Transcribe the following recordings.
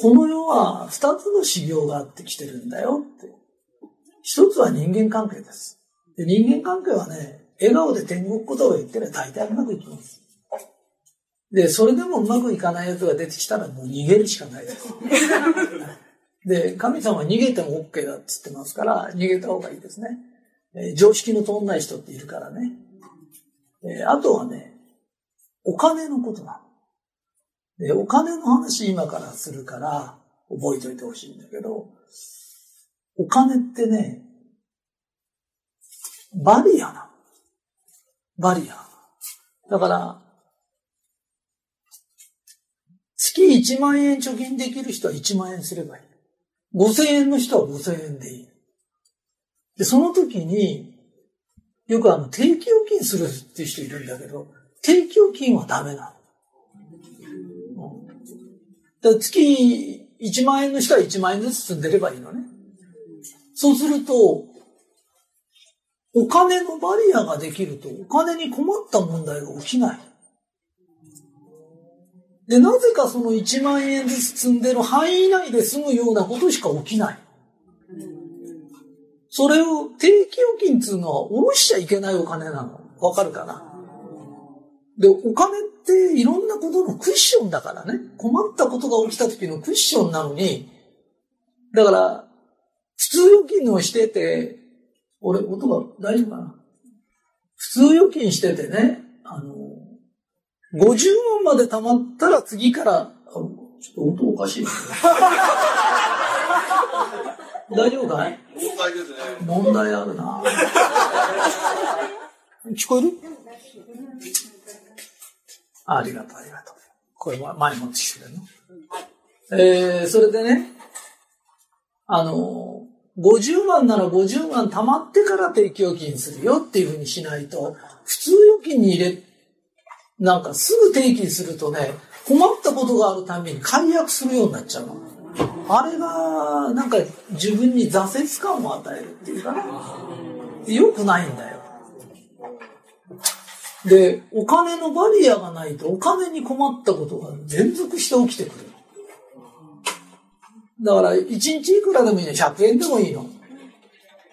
この世は二つの修行があってきてるんだよって。一つは人間関係です。で人間関係はね、笑顔で天国言葉を言ってれば大体うまくいきます。で、それでもうまくいかないやつが出てきたらもう逃げるしかないです。で、神様は逃げても OK だって言ってますから、逃げた方がいいですね。えー常識の通んない人っているからね。えーあとはね、お金のことなの。で、お金の話今からするから、覚えておいてほしいんだけど、お金ってね、バリアな。バリア。だから、月1万円貯金できる人は1万円すればいい。5000円の人は5000円でいい。で、その時に、よくあの、定期預金するっていう人いるんだけど、定期預金はダメなの。だから月1万円の人は1万円ずつ積んでればいいのね。そうすると、お金のバリアができると、お金に困った問題が起きない。で、なぜかその1万円ずつ積んでる範囲内で済むようなことしか起きない。それを定期預金っていうのは下ろしちゃいけないお金なの。わかるかな？で、お金っていろんなことのクッションだからね。困ったことが起きた時のクッションなのに、だから、普通預金をしてて、俺、音が大丈夫かな？普通預金しててね、あの、50万まで貯まったら次から、あちょっと音おかしいな。大丈夫かい？問題ですね。問題あるな。聞こえる？あありがとう、ありがとう。これは前持ってきてくれるのえー、それでね、あの、50万なら50万貯まってから定期預金するよっていうふうにしないと、普通預金に入れ、なんかすぐ定期するとね、困ったことがあるたびに解約するようになっちゃうの。あれが、なんか自分に挫折感を与えるっていうかな。良くないんだよ。で、お金のバリアがないとお金に困ったことが連続して起きてくる。だから、1日いくらでもいいの、100円でもいいの。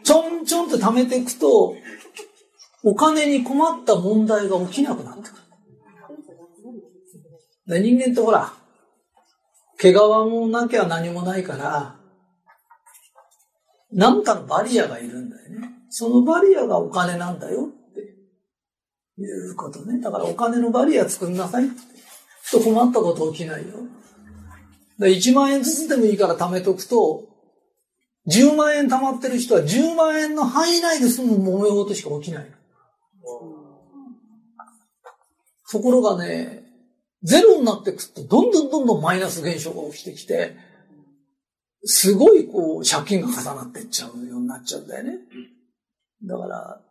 ちょんちょんって貯めていくと、お金に困った問題が起きなくなってくる。で人間ってほら、毛皮もなきゃ何もないから、なんかのバリアがいるんだよね。そのバリアがお金なんだよいうことね。だからお金のバリア作んなさいって。と困ったこと起きないよ。で1万円ずつでもいいから貯めとくと、10万円貯まってる人は10万円の範囲内で済む揉め事しか起きない。ところがね、ゼロになってくと、どんどんどんどんマイナス現象が起きてきて、すごいこう、借金が重なってっちゃうようになっちゃうんだよね。だから、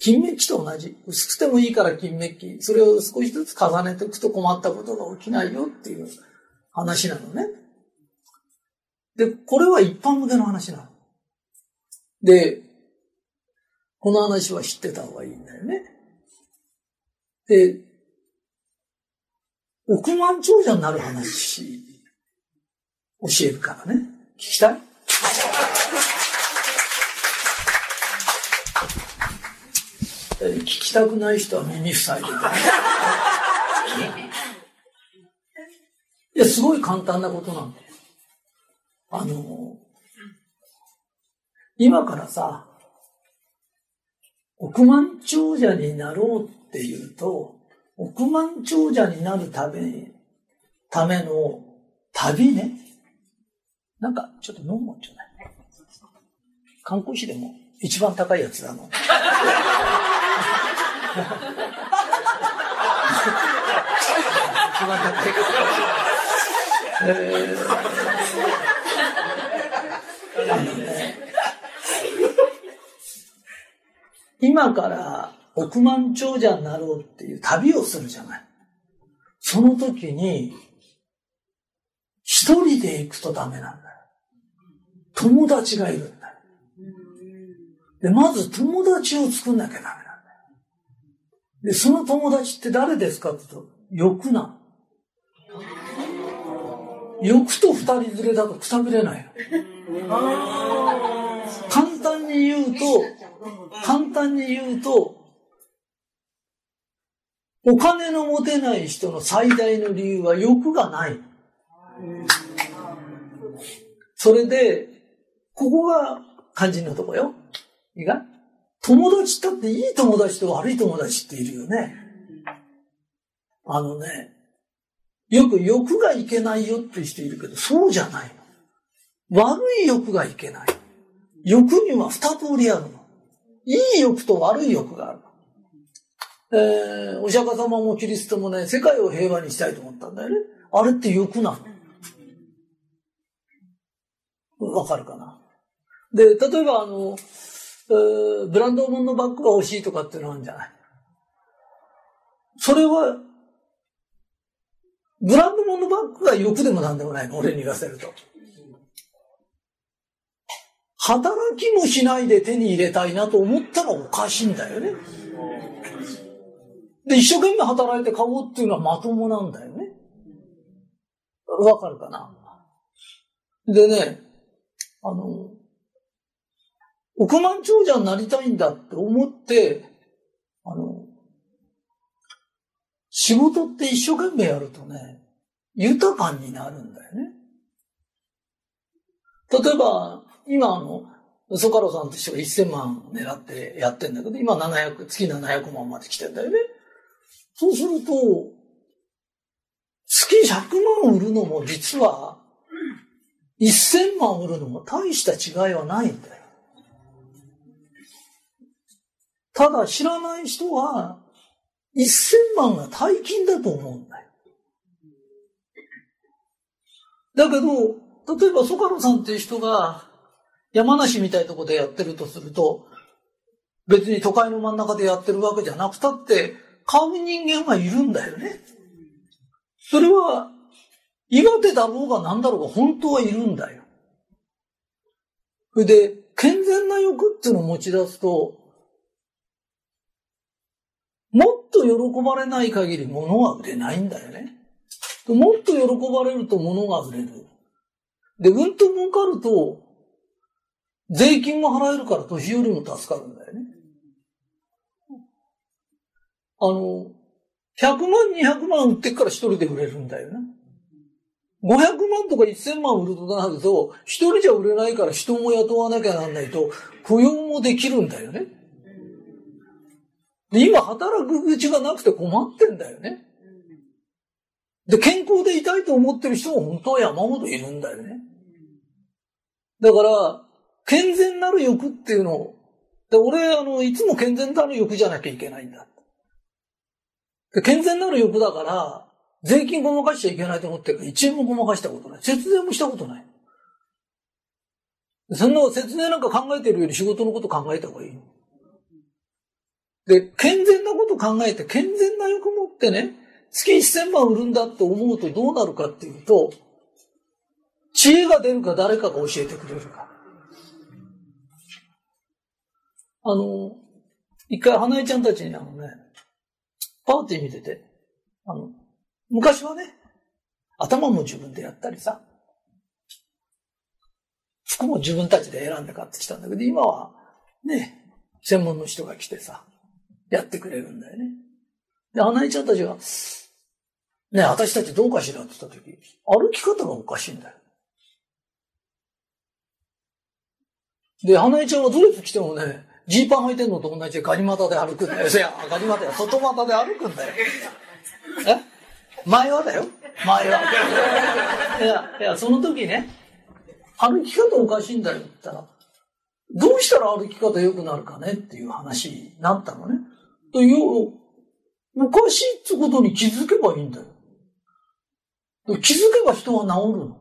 金メッキと同じ。薄くてもいいから金メッキ。それを少しずつ重ねていくと困ったことが起きないよっていう話なのね。で、これは一般向けの話なの。で、この話は知ってた方がいいんだよね。で、億万長者になる話、教えるからね。聞きたい？きたくない人は耳塞いで。いや、すごい簡単なことなんだよ。あの、今からさ、億万長者になろうっていうと、億万長者になるために、ための旅ね。なんか、ちょっと飲むもんちょうだい？観光費でも一番高いやつだの。え 今から億万長者になろうっていう旅をするじゃない。その時に、一人で行くとダメなんだよ。友達がいるんだよ。で、まず友達を作んなきゃダメだ。で、その友達って誰ですかって言うと、欲な。欲と二人連れだとくたびれない簡単に言うと、簡単に言うと、お金の持てない人の最大の理由は欲がない。それで、ここが肝心のとこよ。いいか？友達だっていい友達と悪い友達っているよね。あのね、よく欲がいけないよっていう人いるけど、そうじゃないの。悪い欲がいけない。欲には二通りあるの。いい欲と悪い欲があるの。えー、お釈迦様もキリストもね、世界を平和にしたいと思ったんだよね。あれって欲なの。わかるかなで、例えばあの、ブランド物のバッグが欲しいとかっていうのあるんじゃない？それはブランド物のバッグが欲でもなんでもないの、俺に言わせると。働きもしないで手に入れたいなと思ったらおかしいんだよね。で、一生懸命働いて買おうっていうのはまともなんだよね。わかるかな？でね、あの、億万長者になりたいんだって思って、あの、仕事って一生懸命やるとね、豊かになるんだよね。例えば、今あの、ソカロさんとしては1000万狙ってやってんだけど、今700、月700万まで来てんだよね。そうすると、月100万売るのも実は、1000万売るのも大した違いはないんだよ。ただ知らない人は、1000万が大金だと思うんだよ。だけど、例えばソカロさんっていう人が山梨みたいとこでやってるとすると、別に都会の真ん中でやってるわけじゃなくたって、買う人間はいるんだよね。それは、岩手だろうが何だろうが本当はいるんだよ。それで、健全な欲っていうのを持ち出すと、もっと喜ばれない限り物は売れないんだよね。もっと喜ばれると物が売れる。で、うんと儲かると、税金も払えるから年寄りも助かるんだよね。あの、100万、200万売ってから一人で売れるんだよね。500万とか1000万売るとなると、一人じゃ売れないから人も雇わなきゃなんないと、雇用もできるんだよね。で、今働く口がなくて困ってんだよね。で、健康でいたいと思ってる人も本当は山ほどいるんだよね。だから、健全なる欲っていうのを、で俺、あの、いつも健全なる欲じゃなきゃいけないんだ。で健全なる欲だから、税金ごまかしちゃいけないと思ってるから1円もごまかしたことない。節税もしたことない。そんな節税なんか考えてるより仕事のこと考えた方がいい。で、健全なこと考えて、健全な欲持ってね、月1000万売るんだって思うとどうなるかっていうと、知恵が出るか誰かが教えてくれるか。あの、一回花江ちゃんたちにあのね、パーティー見てて、あの、昔はね、頭も自分でやったりさ、服も自分たちで選んで買ってきたんだけど、今はね、専門の人が来てさ、やってくれるんだよね。で、花江ちゃんたちが、ね私たちどうかしらって言った時、歩き方がおかしいんだよ。で、花江ちゃんはドレス着てもね、ジーパン履いてんのと同じでガニ股で歩くんだよ。いや、ガニ股や、外股で歩くんだよ。え？前はだよ。前は。いや、いや、その時ね、歩き方おかしいんだよって言ったら、どうしたら歩き方良くなるかねっていう話になったのね。という、おかしいってことに気づけばいいんだよ。気づけば人は治るの。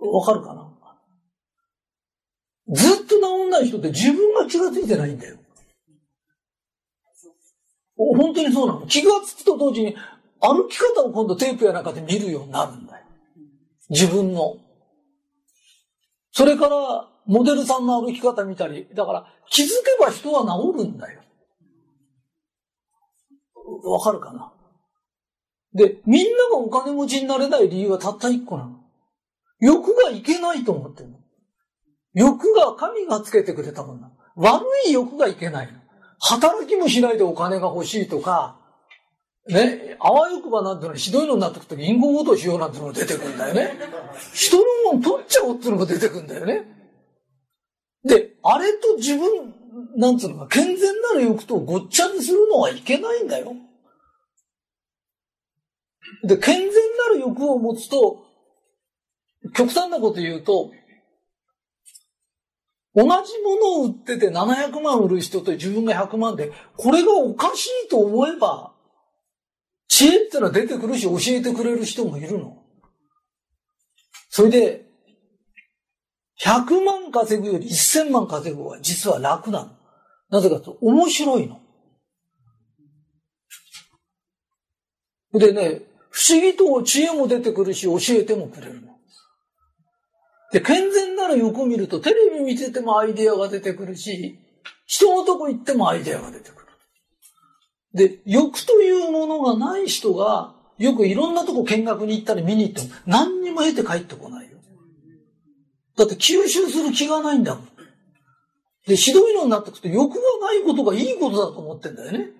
わかるかな？ずっと治んない人って自分が気がついてないんだよ。本当にそうなの。気がつくと同時に歩き方を今度テープやなんかで見るようになるんだよ。自分の。それから、モデルさんの歩き方見たり、だから気づけば人は治るんだよ。わかるかな？で、みんながお金持ちになれない理由はたった一個なの。欲がいけないと思ってるの。欲が神がつけてくれたもんな。悪い欲がいけない。働きもしないでお金が欲しいとか、ね、あわよくばなんてのはひどいのになってくると銀行ごとしようなんてのが出てくるんだよね。人のもん取っちゃおうっていうのが出てくるんだよね。で、あれと自分、なんつうのか、健全なる欲とごっちゃにするのはいけないんだよ。で、健全なる欲を持つと、極端なこと言うと、同じものを売ってて700万売る人と自分が100万で、これがおかしいと思えば、知恵ってのは出てくるし、教えてくれる人もいるの。それで、100万稼ぐより1000万稼ぐ方が実は楽なの。なぜかと面白いの。でね、不思議と知恵も出てくるし、教えてもくれるの。で、健全なる欲を見ると、テレビ見ててもアイデアが出てくるし、人のとこ行ってもアイデアが出てくる。で、欲というものがない人が、よくいろんなとこ見学に行ったり見に行っても、何にも得て帰ってこない。だって吸収する気がないんだもん。で、ひどいのになってくと欲がないことがいいことだと思ってんだよね。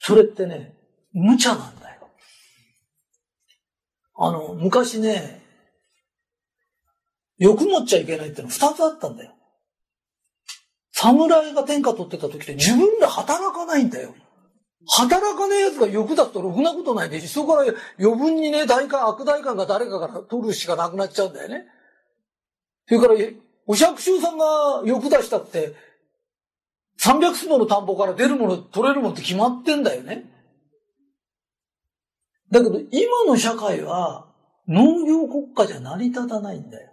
それってね、無茶なんだよ。あの、昔ね、欲持っちゃいけないっての二つあったんだよ。侍が天下取ってた時って自分で働かないんだよ。働かねえ奴が欲だとろくなことないでし、そこから余分にね、大官、悪大官が誰かから取るしかなくなっちゃうんだよね。それから、お百姓さんが欲出したって、300坪の田んぼから出るもの、取れるものって決まってんだよね。だけど、今の社会は、農業国家じゃ成り立たないんだよ。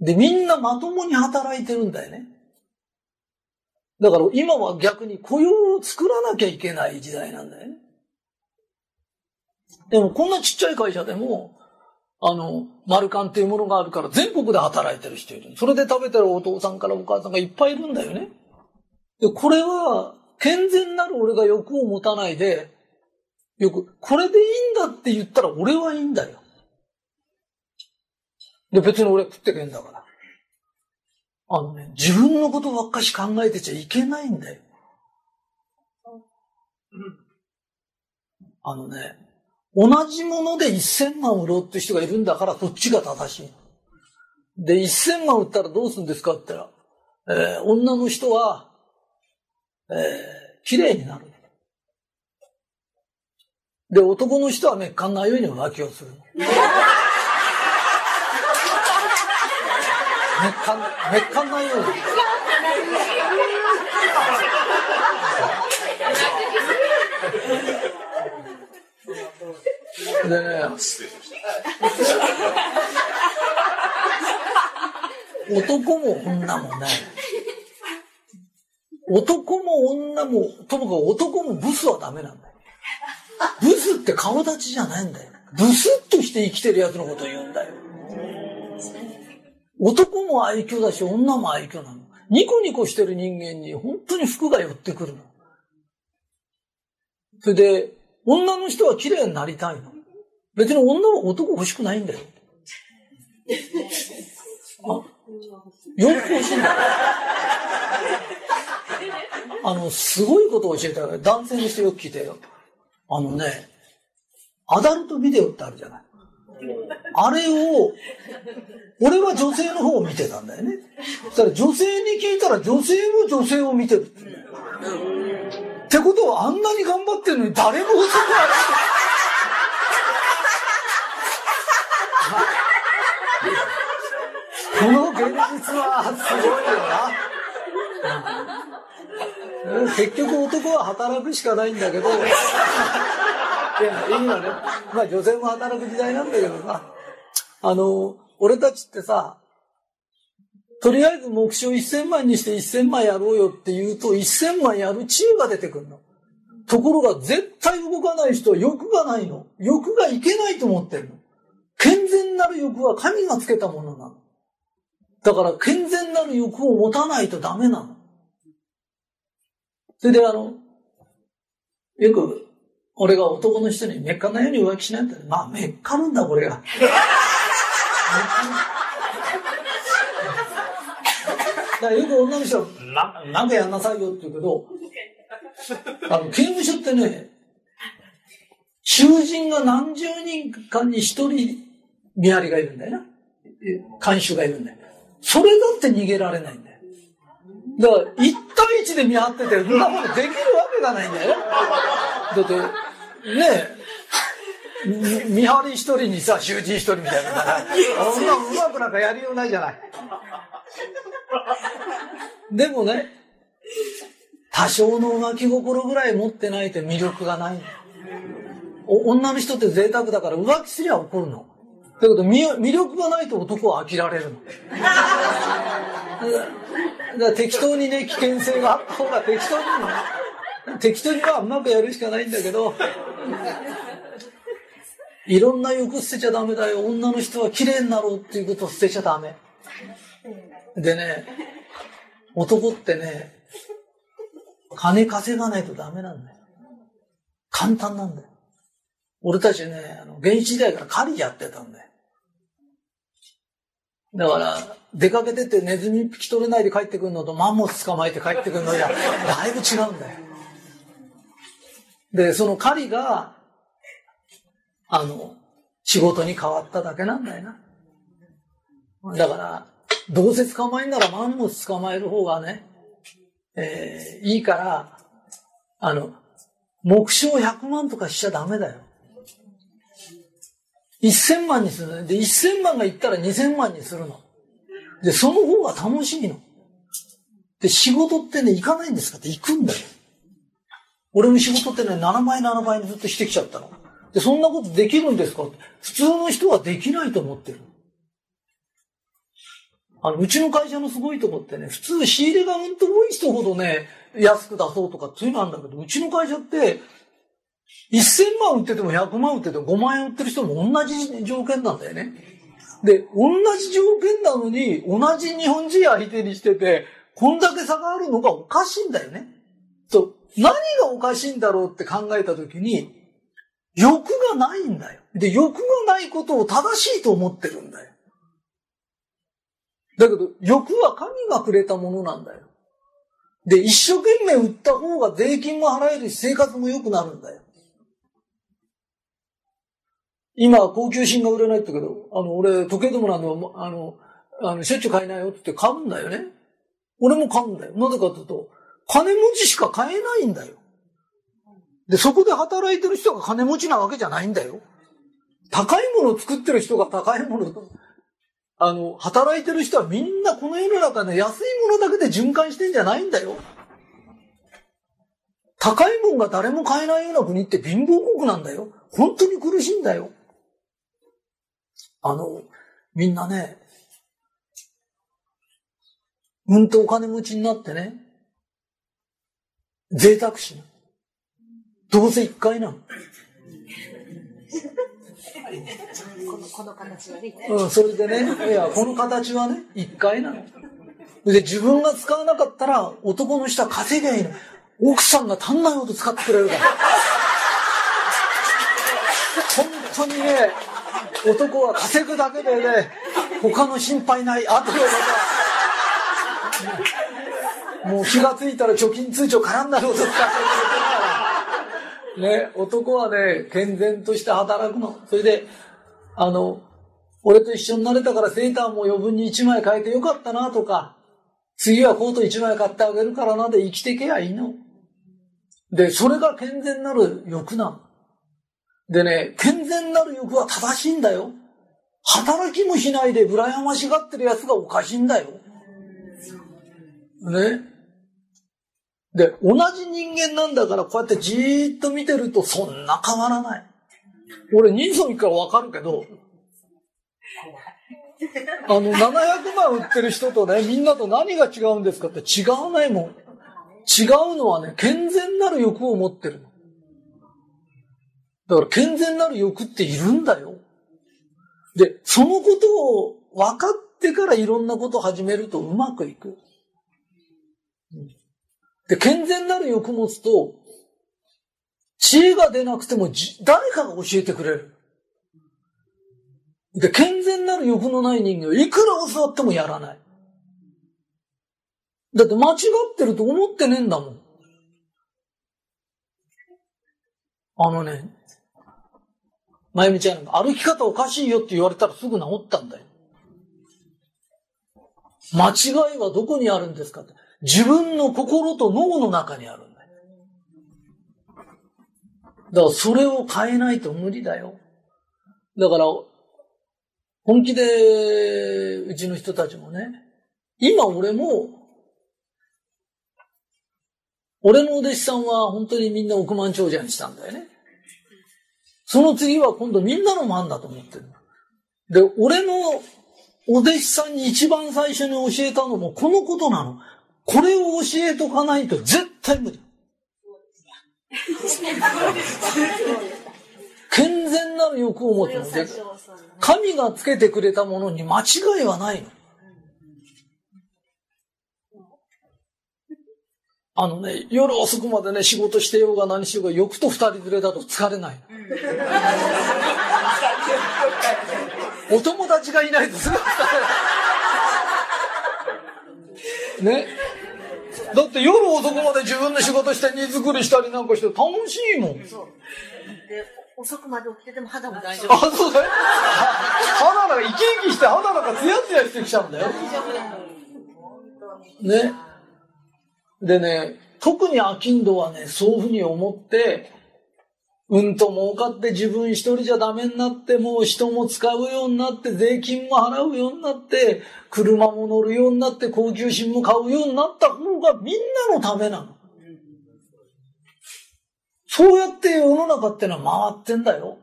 で、みんなまともに働いてるんだよね。だから今は逆に雇用を作らなきゃいけない時代なんだよね。でもこんなちっちゃい会社でも、あの、マルカンっていうものがあるから全国で働いてる人いる。それで食べてるお父さんからお母さんがいっぱいいるんだよね。で、これは、健全なる俺が欲を持たないで、よく、これでいいんだって言ったら俺はいいんだよ。で、別に俺食ってけんだから。あのね、自分のことばっかし考えてちゃいけないんだよ。あのね、同じもので1000万売ろうって人がいるんだからそっちが正しい。で、1000万売ったらどうするんですかって言ったら、えー、女の人は、えー、綺麗になる。で、男の人は滅感ないように浮気をする。感、滅感ないように。でね、男も女もね、男も女も、ともかく男もブスはダメなんだよ。ブスって顔立ちじゃないんだよ。ブスッとして生きてるやつのことを言うんだよ。男も愛嬌だし、女も愛嬌なの。ニコニコしてる人間に本当に服が寄ってくるの。それで、女の人は綺麗になりたいの。別に女は男欲しくないんだよ。あ、洋服欲しいんだ。あの、すごいことを教えたら、男性の人よく聞いてよ。あのね、アダルトビデオってあるじゃない。あれを、俺は女性の方を見てたんだよね。そしたら女性に聞いたら女性も女性を見てるって。ってことはあんなに頑張ってるのに誰も男はこの現実はすごいよな。結局男は働くしかないんだけど、いや、いいのね。まあ女性も働く時代なんだけどさ、あの、俺たちってさ、とりあえず目標1000万にして1000万やろうよって言うと1000万やる知恵が出てくるの。ところが絶対動かない人は欲がないの。欲がいけないと思ってるの。健全なる欲は神がつけたものなの。だから健全なる欲を持たないとダメなの。それであの、よく俺が男の人にめっかんないように浮気しないって、まあ、めっかるんだ、これが。だからよく女の人は、な、なんかやんなさいよって言うけど、あの、刑務所ってね、囚人が何十人かに一人見張りがいるんだよな。監修がいるんだよ。それだって逃げられないんだよ。だから、一対一で見張ってて、そんなことできるわけがないんだよ。だって、ねえ、見張り一人にさ、囚人一人みたいな。そんなうまくなんかやりようないじゃない。でもね、多少の浮気心ぐらい持ってないと魅力がない。女の人って贅沢だから浮気すりゃ怒るの。だけど魅力がないと男は飽きられるの。だから適当にね、危険性があった方が適当に、適当にはうまくやるしかないんだけど、いろんな欲捨てちゃダメだよ。女の人は綺麗になろうっていうことを捨てちゃダメ。でね、男ってね、金稼がないとダメなんだよ。簡単なんだよ。俺たちね、あの、原始時代から狩りやってたんだよ。だから、出かけててネズミ引き取れないで帰ってくるのとマンモス捕まえて帰ってくるのじゃ、だいぶ違うんだよ。で、その狩りが、あの、仕事に変わっただけなんだよな。だから、どうせ捕まえんならマンモス捕まえる方がね、えー、いいから、あの、目標100万とかしちゃダメだよ。1000万にする。で、1000万がいったら2000万にするの。で、その方が楽しいの。で、仕事ってね、行かないんですかって行くんだよ。俺の仕事ってね、7倍7倍にずっとしてきちゃったの。で、そんなことできるんですか？普通の人はできないと思ってる。あの、うちの会社のすごいとこってね、普通仕入れがうんと多い人ほどね、安く出そうとかそういうのあるんだけど、うちの会社って、1000万売ってても100万売ってても5万円売ってる人も同じ条件なんだよね。で、同じ条件なのに、同じ日本人相手にしてて、こんだけ差があるのがおかしいんだよね。そう。何がおかしいんだろうって考えたときに、欲がないんだよ。で、欲がないことを正しいと思ってるんだよ。だけど、欲は神がくれたものなんだよ。で、一生懸命売った方が税金も払えるし、生活も良くなるんだよ。今、高級品が売れないって言うけど、あの、俺、時計でもなんの、あの、あの、しょっちゅう買えないよって買うんだよね。俺も買うんだよ。なぜかというと、金持ちしか買えないんだよ。で、そこで働いてる人が金持ちなわけじゃないんだよ。高いものを作ってる人が高いものあの、働いてる人はみんなこの世の中で安いものだけで循環してんじゃないんだよ。高いもんが誰も買えないような国って貧乏国なんだよ。本当に苦しいんだよ。あの、みんなね、うんとお金持ちになってね、贅沢しな。どうせ一回なの。この、この形はね。うん、それでね、いや、この形はね、一回なの。で、自分が使わなかったら、男の人は稼げばいいの。奥さんが足んないほど使ってくれるから。本当にね、男は稼ぐだけでね、他の心配ない。あとでまた、もう気がついたら貯金通帳絡んだほど使ってくれる。ね、男はね、健全として働くの。それで、あの、俺と一緒になれたからセーターも余分に1枚変えてよかったなとか、次はコート1枚買ってあげるからなで生きてけやいいの。で、それが健全なる欲なの。でね、健全なる欲は正しいんだよ。働きもしないで羨ましがってる奴がおかしいんだよ。ね。で、同じ人間なんだからこうやってじーっと見てるとそんな変わらない。俺人相見からわかるけど、あの、700万売ってる人とね、みんなと何が違うんですかって違わないもん。違うのはね、健全なる欲を持ってる。だから健全なる欲っているんだよ。で、そのことを分かってからいろんなことを始めるとうまくいく。で、健全なる欲持つと、知恵が出なくても誰かが教えてくれる。で、健全なる欲のない人間をいくら教わってもやらない。だって間違ってると思ってねえんだもん。あのね、まゆみちゃん歩き方おかしいよって言われたらすぐ治ったんだよ。間違いはどこにあるんですかって。自分の心と脳の中にあるんだよ。だからそれを変えないと無理だよ。だから、本気でうちの人たちもね、今俺も俺のお弟子さんは本当にみんな億万長者にしたんだよね。その次は今度みんなの番だと思ってる。で、俺のお弟子さんに一番最初に教えたのもこのことなの。これを教えとかないと絶対無理。健全なる欲を持つので、神がつけてくれたものに間違いはないの。あのね、夜遅くまでね、仕事してようが何しようが、欲と二人連れだと疲れない。お友達がいないとすぐ疲れない。ね。だって夜遅くまで自分の仕事して荷造りしたりなんかして楽しいもん。遅くまで起きてても肌も大丈夫。あ、そうだよ。肌が生き生きして肌なんかツヤツヤしてきちゃうんだよ。ね。でね、特にアキンドはね、そういうふうに思って、うんと儲かって自分一人じゃダメになって、もう人も使うようになって、税金も払うようになって、車も乗るようになって、高級品も買うようになった方がみんなのためなの。そうやって世の中ってのは回ってんだよ。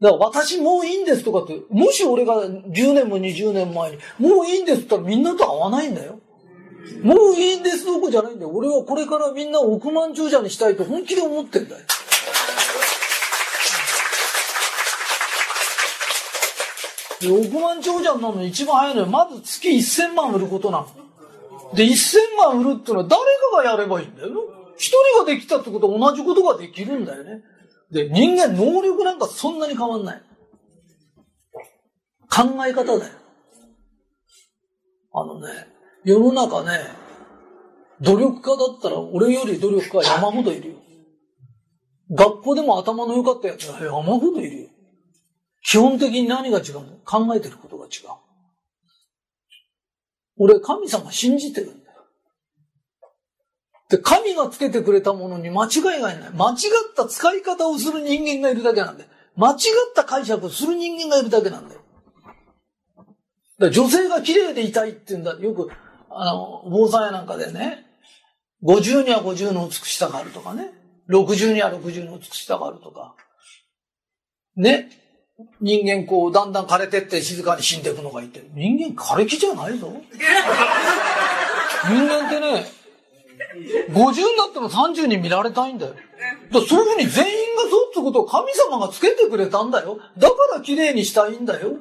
だから私もういいんですとかって、もし俺が10年も20年前に、もういいんですって言ったらみんなと合わないんだよ。もういいんですどこじゃないんだよ。俺はこれからみんな億万長者にしたいと本気で思ってんだよ。億万長者になるの一番早いのは、まず月1000万売ることなの。で、1000万売るってのは誰かがやればいいんだよ。一人ができたってことは同じことができるんだよね。で、人間能力なんかそんなに変わんない。考え方だよ。あのね、世の中ね、努力家だったら俺より努力家は山ほどいるよ。学校でも頭の良かったやつが山ほどいる。基本的に何が違うの？考えてることが違う。俺、神様信じてるんだよ。で、神がつけてくれたものに間違いがいない。間違った使い方をする人間がいるだけなんだよ。間違った解釈をする人間がいるだけなんだよ。だ女性が綺麗でいたいって言うんだ。よくあの、坊さんやなんかでね、50には50の美しさがあるとかね、60には60の美しさがあるとか、ね、人間こう、だんだん枯れてって静かに死んでいくのがいて、人間枯れ木じゃないぞ。人間ってね、50になっても30に見られたいんだよ。だそういうふうに全員がそうってことを神様がつけてくれたんだよ。だから綺麗にしたいんだよ。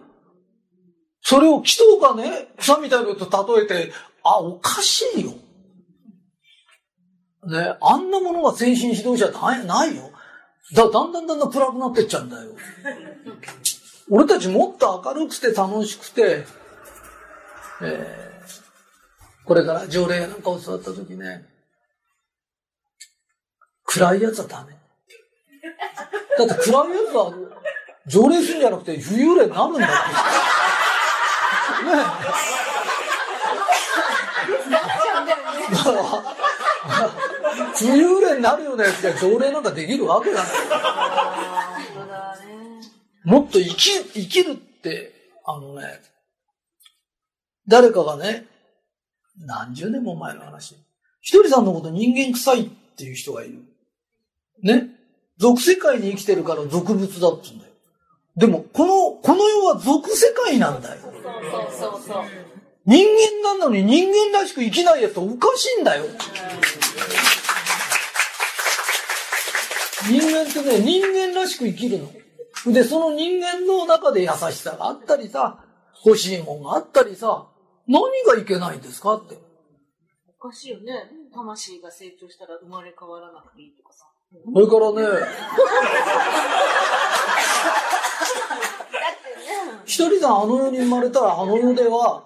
それを木とかね、草みたいなのと例えて、あ、おかしいよ。ね、あんなものが精神指導者ないないよ。だ、だんだんだんだん暗くなってっちゃうんだよ。俺たちもっと明るくて楽しくて、えー、これから条例なんかを教わった時ね、暗いやつはダメ。だって暗いやつは条例するんじゃなくて浮遊霊になるんだって。ね 浮遊 霊になるようなやつが条例なんかできるわけがない。もっと生き、生きるって、あのね、誰かがね、何十年も前の話。ひとりさんのこと人間臭いっていう人がいる。ね。俗世界に生きてるから俗物だって言うんだよ。でも、この、この世は俗世界なんだよ。そうそうそうそう。人間なのに人間らしく生きないやつおかしいんだよ。人間ってね、人間らしく生きるの。で、その人間の中で優しさがあったりさ、欲しいもんがあったりさ、何がいけないんですかって。おかしいよね。魂が成長したら生まれ変わらなくていいとかさ。それからね、一人があの世に生まれたらあの世では、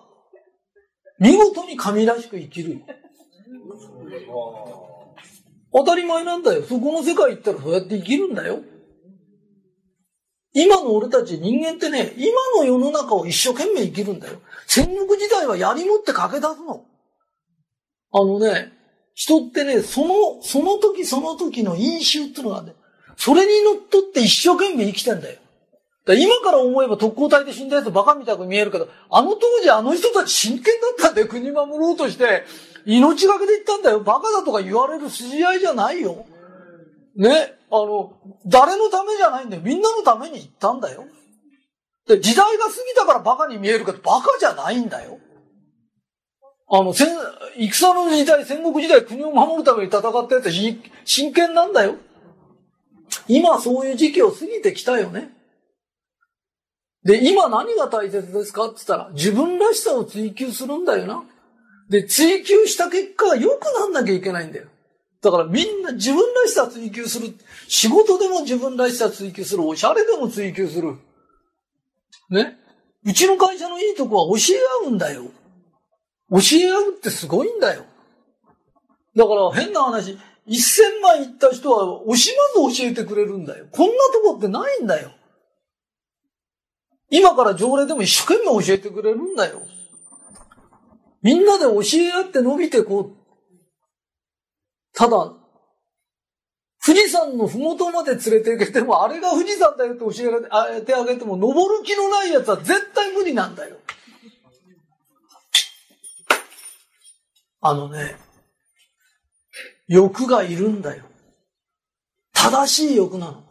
見事に神らしく生きるよ。当たり前なんだよ。そこの世界行ったらそうやって生きるんだよ。今の俺たち人間ってね、今の世の中を一生懸命生きるんだよ。戦国時代は槍持って駆け出すの。あのね、人ってね、その、その時その時の因習ってのがね、それにのっとって一生懸命生きてんだよ。だから今から思えば特攻隊で死んだやつバカみたく見えるけど、あの当時あの人たち真剣だったんだよ。国守ろうとして、命がけで言ったんだよ。バカだとか言われる筋合いじゃないよ。ね。あの、誰のためじゃないんだよ。みんなのために言ったんだよ。で、時代が過ぎたからバカに見えるけど、バカじゃないんだよ。あの、戦、戦の時代、戦国時代、国を守るために戦ったやつは真剣なんだよ。今そういう時期を過ぎてきたよね。で、今何が大切ですかって言ったら、自分らしさを追求するんだよな。で、追求した結果、良くなんなきゃいけないんだよ。だからみんな自分らしさ追求する。仕事でも自分らしさ追求する。おしゃれでも追求する。ね？うちの会社のいいとこは教え合うんだよ。教え合うってすごいんだよ。だから変な話、1000万行った人は惜しまず教えてくれるんだよ。こんなとこってないんだよ。今から条例でも一生懸命教えてくれるんだよ。みんなで教え合って伸びてこう。ただ、富士山のふもとまで連れて行けても、あれが富士山だよって教えてあげても、登る気のない奴は絶対無理なんだよ。あのね、欲がいるんだよ。正しい欲なの。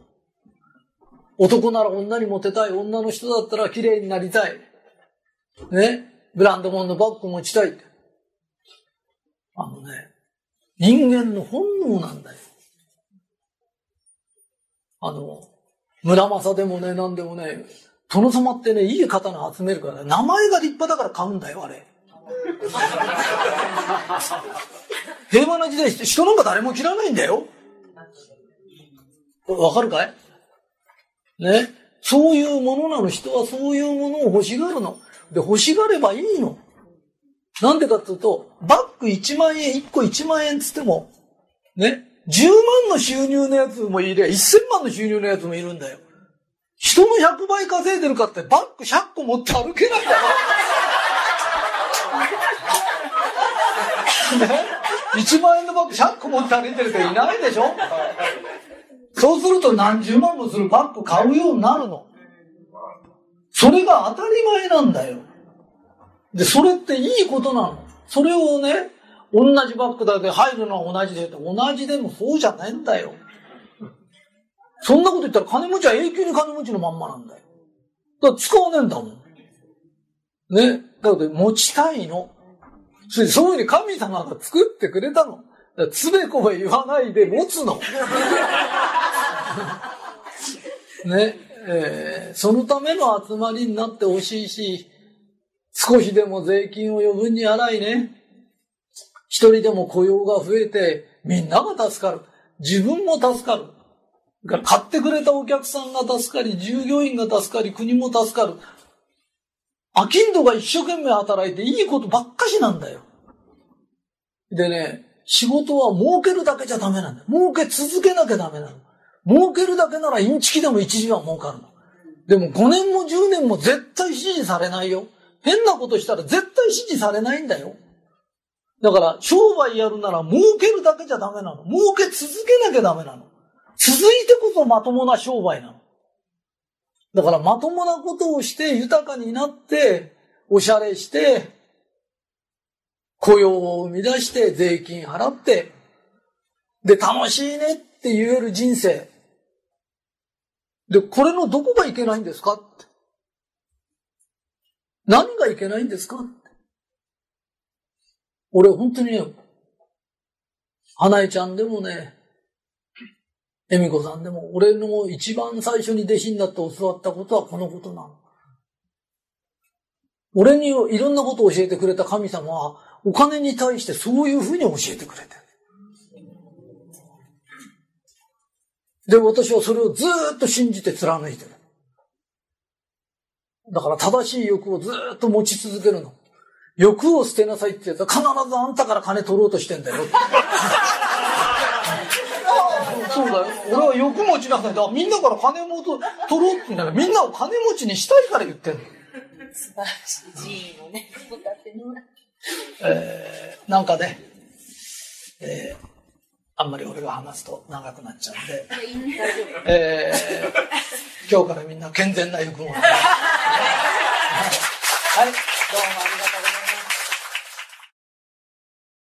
男なら女にモテたい。女の人だったら綺麗になりたい。ね？ブランド物のバッグ持ちたい。あのね、人間の本能なんだよ。あの、村正でもね、なんでもね、殿様ってね、いい刀集めるからね、名前が立派だから買うんだよ、あれ。平和な時代して人なんか誰も切らないんだよ。わかるかい？ね？そういうものなの。人はそういうものを欲しがるの。で、欲しがればいいの。なんでかっていうと、バッグ1万円、1個1万円つっても、ね、10万の収入のやつもいれ、1000万の収入のやつもいるんだよ。人の100倍稼いでるかってバッグ100個持って歩けないんだよ。ね、1万円のバッグ100個持って歩いてる人いないでしょそうすると何十万もするバッグ買うようになるの。それが当たり前なんだよ。で、それっていいことなの？それをね、同じバッグだけ入るのは同じで、同じでもそうじゃないんだよ。そんなこと言ったら金持ちは永久に金持ちのまんまなんだよ。だから使わねえんだもん。ね？だから持ちたいの。それそういうふうに神様が作ってくれたの。つべこべ言わないで持つの。ね？えー、そのための集まりになってほしいし、少しでも税金を余分に払いね。一人でも雇用が増えて、みんなが助かる。自分も助かる。買ってくれたお客さんが助かり、従業員が助かり、国も助かる。アキンドが一生懸命働いていいことばっかしなんだよ。でね、仕事は儲けるだけじゃダメなんだよ。儲け続けなきゃダメなの。儲けるだけならインチキでも一時は儲かるの。でも5年も10年も絶対支持されないよ。変なことしたら絶対支持されないんだよ。だから商売やるなら儲けるだけじゃダメなの。儲け続けなきゃダメなの。続いてこそまともな商売なの。だからまともなことをして豊かになって、おしゃれして、雇用を生み出して税金払って、で、楽しいねって言える人生。で、これのどこがいけないんですかって。何がいけないんですか？俺本当にね、花江ちゃんでもね、恵美子さんでも、俺の一番最初に弟子になって教わったことはこのことなの。俺にいろんなことを教えてくれた神様は、お金に対してそういうふうに教えてくれてる。で、私はそれをずっと信じて貫いてる。だから正しい欲をずーっと持ち続けるの。欲を捨てなさいって言うと必ずあんたから金取ろうとしてんだよ。そうだよ。俺は欲持ちなさい。だからみんなから金もと取ろうって言うんだから、みんなを金持ちにしたいから言ってんの。素晴らしい寺院をね、歌ってみ。えー、なんかね、えー、あんまり俺が話すと長くなっちゃうんで、えー、今日からみんな健全な欲望を。はい、どうもありがとうございました。